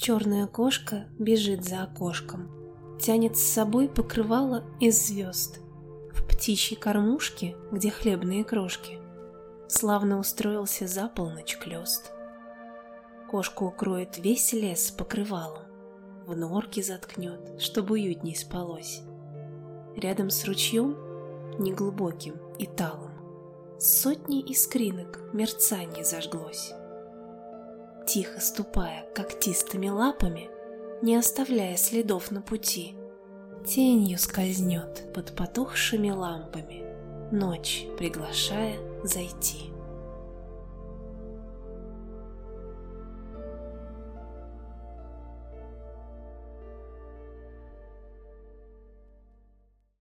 Черная кошка бежит за окошком, Тянет с собой покрывало из звезд. В птичьей кормушке, где хлебные крошки, Славно устроился за полночь клёст. Кошку укроет весь лес покрывалом, В норке заткнет, чтобы уютней спалось. Рядом с ручьем, неглубоким и талым, Сотни искринок мерцанье зажглось. Тихо ступая когтистыми лапами, Не оставляя следов на пути, Тенью скользнет под потухшими лампами, Ночь приглашая зайти.